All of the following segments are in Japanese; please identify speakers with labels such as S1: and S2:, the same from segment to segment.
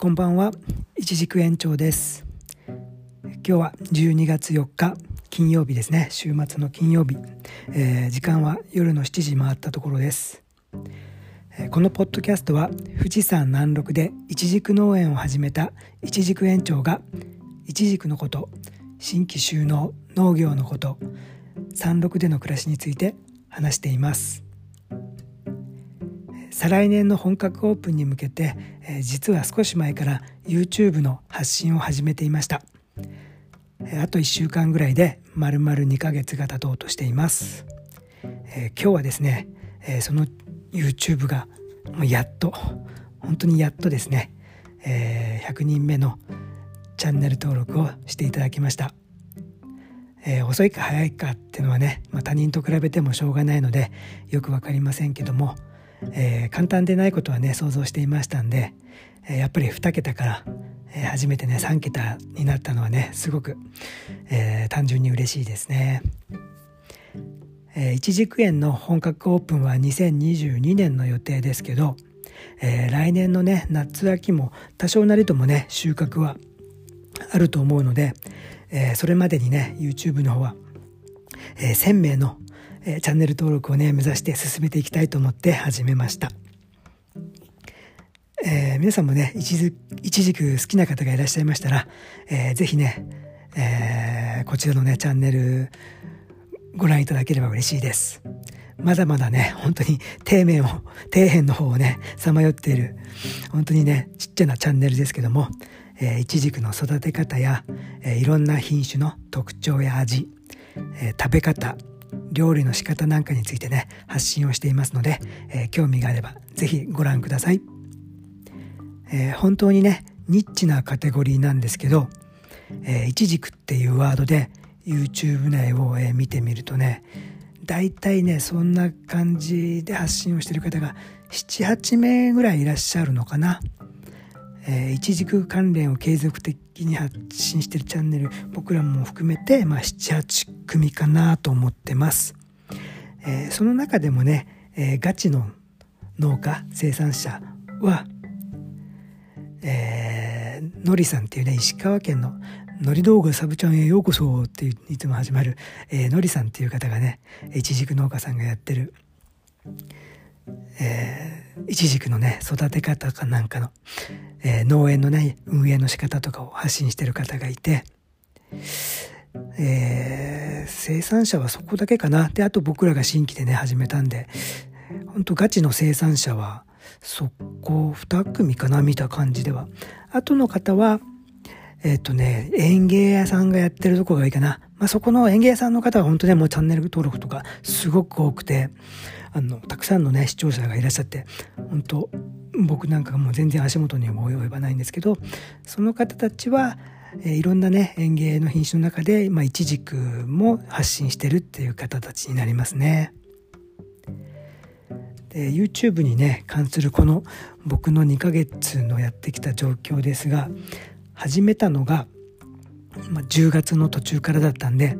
S1: こんばんは、一軸延長です。今日は12月4日、金曜日ですね。週末の金曜日。えー時間は夜の7時回ったところです。えーこのポッドキャストは富士山南麓で一軸農園を始めた一軸園長が一軸のこと、新規収納、農業のこと、山麓での暮らしについて話しています。再来年の本格オープンに向けて、え実は少し前から YouTube の発信を始めていました。えあと1週間ぐらいで丸々2ヶ月が経とうとしています、え今日はですね、えその YouTube がもうやっと本当にやっとですね、え100人目のチャンネル登録をしていただきました。えー遅いか早いかっていうのはね、まあ、他人と比べてもしょうがないのでよく分かりませんけども、えー簡単でないことはね想像していましたんで、えーやっぱり2桁から、えー初めてね3桁になったのはねすごく、えー単純に嬉しいですね。えー一軸園の本格オープンは2022年の予定ですけど、えー来年のね夏秋も多少なりともね収穫はあると思うので、えーそれまでにね YouTube の方は、えー1000名の、えチャンネル登録をね目指して進めていきたいと思って始めました、えー皆さんもね一時一軸好きな方がいらっしゃいましたら、えーぜひね、えーこちらのねチャンネルご覧いただければ嬉しいです。まだまだね本当に底面を底辺の方をねさまよっている本当にねちっちゃなチャンネルですけども、えー、イチジクの育て方や、えーいろんな品種の特徴や味、えー食べ方料理の仕方なんかについてね発信をしていますので、えー興味があればぜひご覧ください、えー本当にねニッチなカテゴリーなんですけどえー、イチジクっていうワードで YouTube 内を、え見てみるとね大体ねそんな感じで発信をしてる方が78名ぐらいいらっしゃるのかな。えー、イチジク関連を継続的に発信してるチャンネル僕らも含めて、まあ、78組かなと思ってます、えーその中でもね、えーガチの農家生産者はえーのりさんっていうね石川県ののり道具サブチャンへようこそっていういつも始まる、えーのりさんっていう方がねいちじく農家さんがやってるえーいちじくのね育て方かなんかの、えー農園のね運営の仕方とかを発信してる方がいて、えー生産者はそこだけかな。であと僕らが新規でね始めたんで本当ガチの生産者はそこ2組かな見た感じでは。あとの方はえっ、とね園芸屋さんがやってるとこがいいかな、まあ、そこの園芸屋さんの方は本当ねもうチャンネル登録とかすごく多くてあのたくさんのね視聴者がいらっしゃって本当僕なんかもう全然足元にも及ばないんですけどその方たちは、えーいろんなね園芸の品種の中で、まあ、イチジクも発信してるっていう方たちになりますね。で YouTube にね関するこの僕の2ヶ月のやってきた状況ですが始めたのが、まあ、10月の途中からだったんで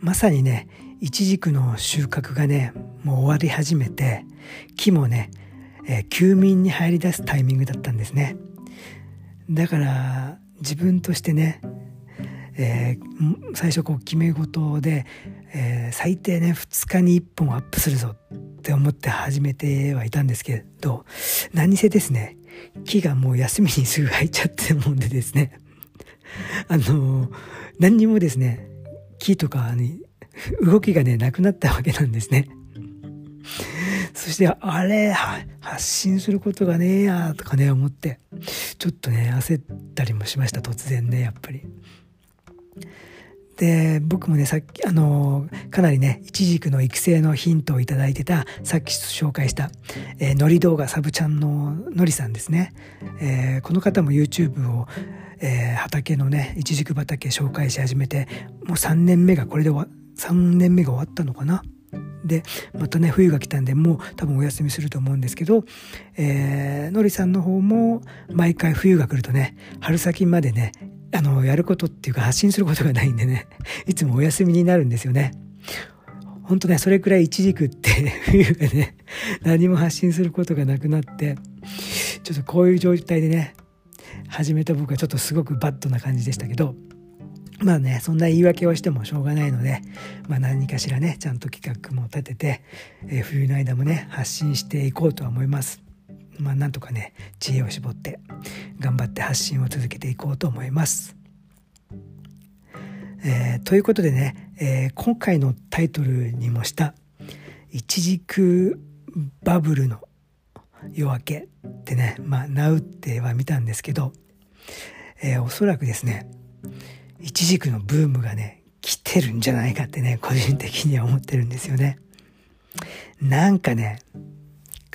S1: まさにねイチジクの収穫がねもう終わり始めて木もね、えー休眠に入り出すタイミングだったんですね。だから自分としてねえー最初こう決め事で、えー最低ね2日に1本アップするぞって思って始めてはいたんですけど何せですね木がもう休みにすぐ入っちゃってもんでですね。あの何にもですね木とかに動きがねなくなったわけなんですね。そしてあれ発信することがねえやとかね思ってちょっとね焦ったりもしました突然ねやっぱり。で僕もねさっきあのかなりねイチジクの育成のヒントをいただいてたさっき紹介した、えー、のり動画サブちゃんののりさんですね、えーこの方も YouTube を、えー畑のねイチジク畑紹介し始めてもう3年目がこれで終わ3年目が終わったのかな。でまたね冬が来たんでもう多分お休みすると思うんですけど、えーのりさんの方も毎回冬が来るとね春先までねあのやることっていうか発信することがないんでね いつもお休みになるんですよね。ほんとねそれくらい一軸って 冬がね何も発信することがなくなってちょっとこういう状態でね始めた僕はちょっとすごくバッドな感じでしたけどまあねそんな言い訳をしてもしょうがないので、まあ、何かしらねちゃんと企画も立てて、えー、冬の間もね発信していこうとは思います。まあ、なんとかね知恵を絞って頑張って発信を続けていこうと思います。えー、ということでね、えー、今回のタイトルにもした「一軸バブルの夜明け」ってねまあ「ナウっては見たんですけど、えー、おそらくですね一軸のブームがね来てるんじゃないかってね個人的には思ってるんですよね。なんかね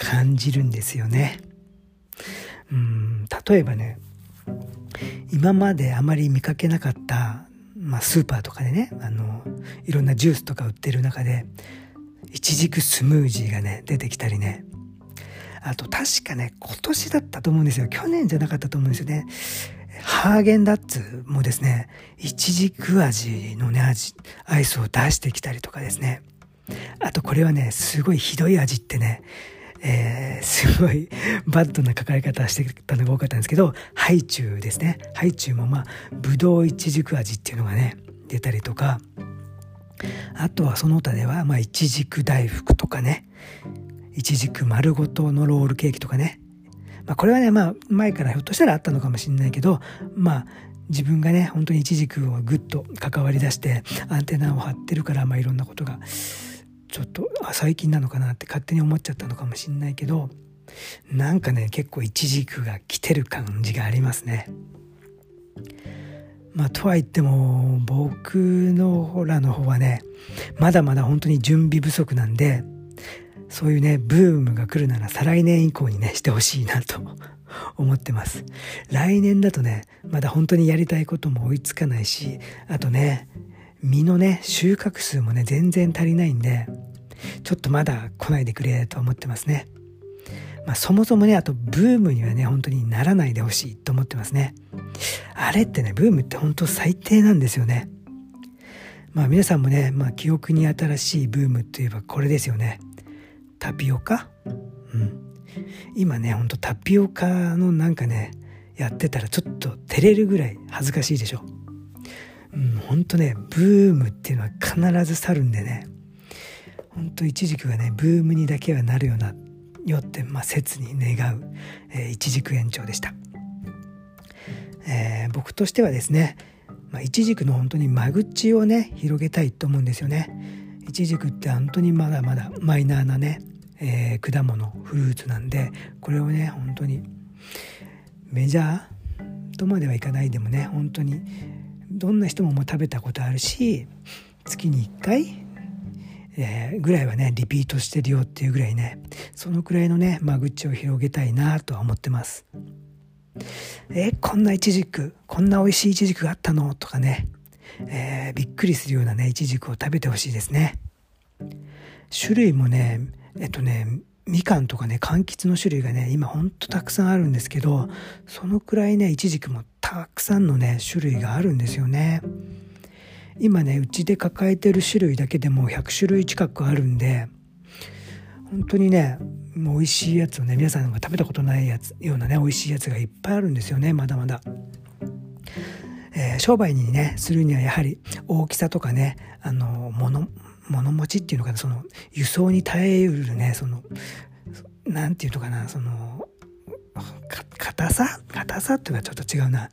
S1: 感じるんですよね。うん例えばね今まであまり見かけなかった、まあ、スーパーとかでねあのいろんなジュースとか売ってる中でいちじくスムージーがね出てきたりね。あと確かね今年だったと思うんですよ。去年じゃなかったと思うんですよね。ハーゲンダッツもですねいちじく味のね味アイスを出してきたりとかですね。あとこれはねすごいひどい味ってねえー、すごいバッドな書かれ方してたのが多かったんですけど、ハイチュウですね。ハイチュウもまあ、ぶどういちじく味っていうのがね、出たりとか、あとはその他では、まあ、いちじく大福とかね、いちじく丸ごとのロールケーキとかね。まあ、これはね、まあ、前からひょっとしたらあったのかもしれないけど、まあ、自分がね、本当にいちじくをぐっと関わり出して、アンテナを張ってるから、まあ、いろんなことがちょっとあ最近なのかなって勝手に思っちゃったのかもしんないけどなんかね結構一軸が来てる感じがありますね。まあとは言っても僕のほらの方はねまだまだ本当に準備不足なんでそういうねブームが来るなら再来年以降にねしてほしいなと 思ってます来年だとねまだ本当にやりたいことも追いつかないしあとね実のね収穫数もね全然足りないんでちょっとまだ来ないでくれと思ってますね。まあ、そもそもねあとブームにはね本当にならないでほしいと思ってますね。あれってねブームって本当最低なんですよね。まあ皆さんもね、まあ、記憶に新しいブームといえばこれですよね。タピオカ？うん。今ねほんとタピオカのなんかねやってたらちょっと照れるぐらい恥ずかしいでしょ。うん、ほんとね、ブームっていうのは必ず去るんでね、ほんと一軸がね、ブームにだけはなるような、よって、まあ、切に願う、えー、一軸延長でした。えー、僕としてはですね、まあ、一軸の本当に間口をね、広げたいと思うんですよね。一軸って本当にまだまだマイナーなね、えー、果物、フルーツなんで、これをね、本当にメジャーとまではいかないでもね、本当にどんな人ももう食べたことあるし月に1回、えー、ぐらいはねリピートしてるよっていうぐらいねそのくらいのね間口を広げたいなとは思ってます。えー、こんなイチジクこんな美味しいイチジクがあったのとかね、えー、びっくりするようなねイチジクを食べてほしいですね。種類もねえっとねみかんとかね柑橘の種類がね今ほんとたくさんあるんですけどそのくらいねいちじくもたくさんのね種類があるんですよね今ねうちで抱えてる種類だけでも100種類近くあるんで本当にねもう美味しいやつをね皆さんが食べたことないやつようなね美味しいやつがいっぱいあるんですよねまだまだ。えー、商売にねするにはやはり大きさとかねあの物物持ちっていうのかなその輸送に耐えうるねその何て言うのかなその硬さ？硬さっていうのはちょっと違うな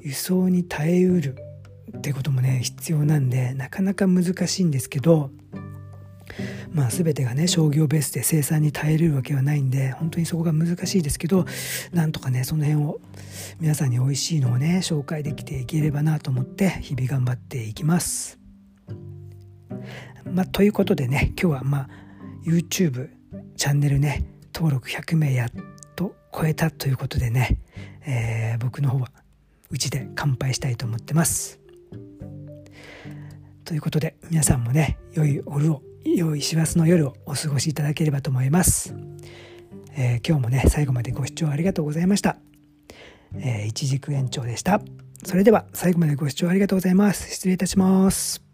S1: 輸送に耐えうるってこともね必要なんでなかなか難しいんですけどまあ全てがね商業ベースで生産に耐えれるわけはないんで本当にそこが難しいですけどなんとかねその辺を皆さんに美味しいのをね紹介できていければなと思って日々頑張っていきます。まあ、ということでね今日はまあ YouTube チャンネルね登録100名やっと超えたということでね、えー、僕の方はうちで乾杯したいと思ってます。ということで皆さんもね良い夜を良い師走の夜をお過ごしいただければと思います。えー、今日もね最後までご視聴ありがとうございました。えー、一軸延長でした。それでは最後までご視聴ありがとうございます。失礼いたします。